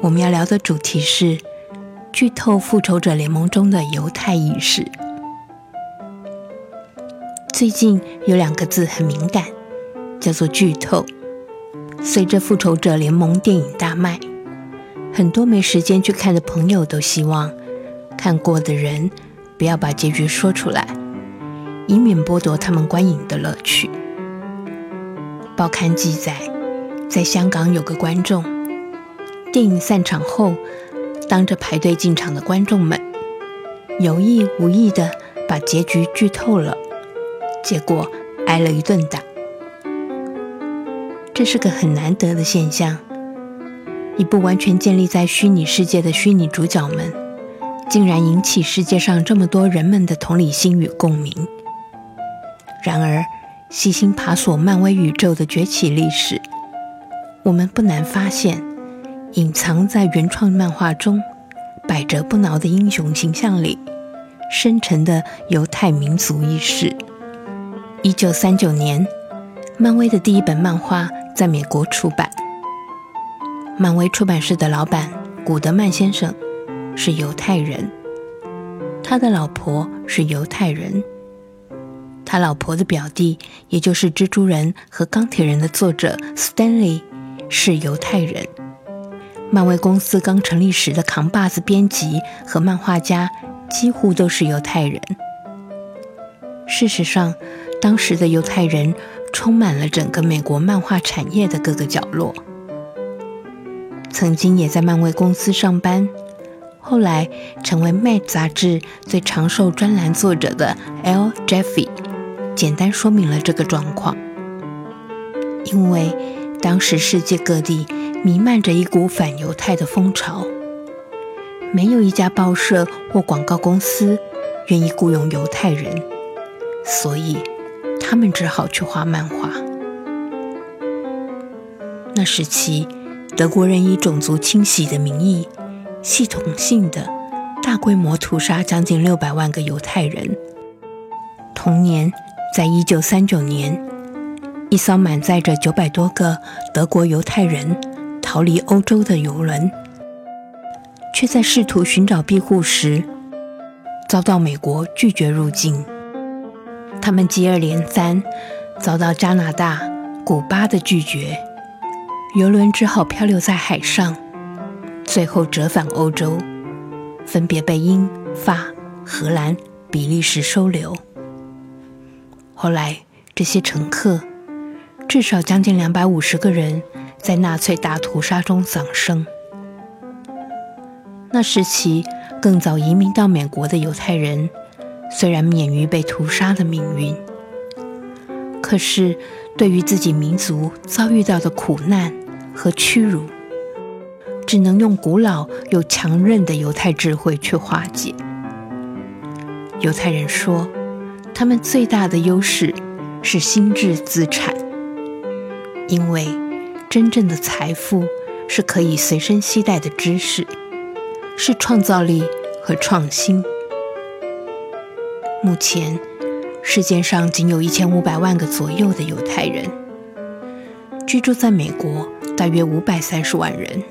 我们要聊的主题是剧透《复仇者联盟》中的犹太意识。最近有两个字很敏感，叫做剧透。随着《复仇者联盟》电影大卖，很多没时间去看的朋友都希望看过的人不要把结局说出来，以免剥夺他们观影的乐趣。报刊记载，在香港有个观众，电影散场后，当着排队进场的观众们，有意无意的把结局剧透了，结果挨了一顿打。这是个很难得的现象，一部完全建立在虚拟世界的虚拟主角们，竟然引起世界上这么多人们的同理心与共鸣。然而，细心爬索漫威宇宙的崛起历史，我们不难发现，隐藏在原创漫画中百折不挠的英雄形象里，深沉的犹太民族意识。一九三九年，漫威的第一本漫画在美国出版。漫威出版社的老板古德曼先生是犹太人，他的老婆是犹太人。他老婆的表弟，也就是蜘蛛人和钢铁人的作者 Stanley 是犹太人。漫威公司刚成立时的扛把子编辑和漫画家几乎都是犹太人。事实上，当时的犹太人充满了整个美国漫画产业的各个角落。曾经也在漫威公司上班，后来成为《漫》杂志最长寿专栏作者的 L. Jeffy。简单说明了这个状况，因为当时世界各地弥漫着一股反犹太的风潮，没有一家报社或广告公司愿意雇佣犹太人，所以他们只好去画漫画。那时期，德国人以种族清洗的名义，系统性的大规模屠杀将近六百万个犹太人。同年。在一九三九年，一艘满载着九百多个德国犹太人逃离欧洲的游轮，却在试图寻找庇护时，遭到美国拒绝入境。他们接二连三遭到加拿大、古巴的拒绝，游轮只好漂流在海上，最后折返欧洲，分别被英、法、荷兰、比利时收留。后来，这些乘客至少将近两百五十个人在纳粹大屠杀中丧生。那时期更早移民到美国的犹太人，虽然免于被屠杀的命运，可是对于自己民族遭遇到的苦难和屈辱，只能用古老又强韧的犹太智慧去化解。犹太人说。他们最大的优势是心智资产，因为真正的财富是可以随身携带的知识，是创造力和创新。目前，世界上仅有一千五百万个左右的犹太人，居住在美国大约五百三十万人。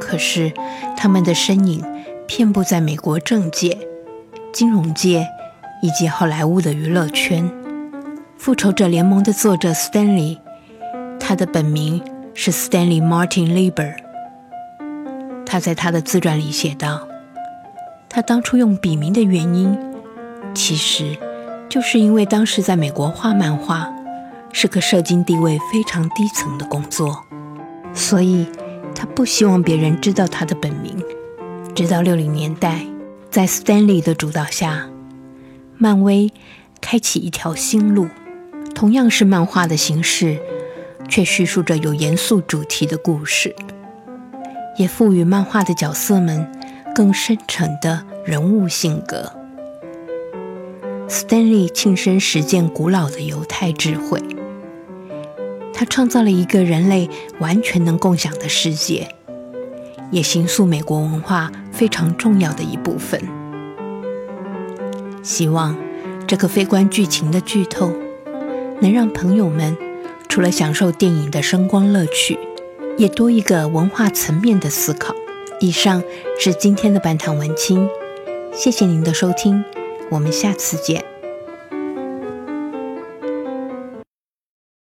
可是，他们的身影遍布在美国政界、金融界。以及好莱坞的娱乐圈，《复仇者联盟》的作者 Stanley，他的本名是 Stanley Martin Lieber。他在他的自传里写道：“他当初用笔名的原因，其实就是因为当时在美国画漫画是个社经地位非常低层的工作，所以他不希望别人知道他的本名。直到六零年代，在 Stanley 的主导下。”漫威开启一条新路，同样是漫画的形式，却叙述着有严肃主题的故事。也赋予漫画的角色们更深沉的人物性格。Stanley 亲身实践古老的犹太智慧，他创造了一个人类完全能共享的世界，也形塑美国文化非常重要的一部分。希望这个非关剧情的剧透，能让朋友们除了享受电影的声光乐趣，也多一个文化层面的思考。以上是今天的半堂文青，谢谢您的收听。我们下次见。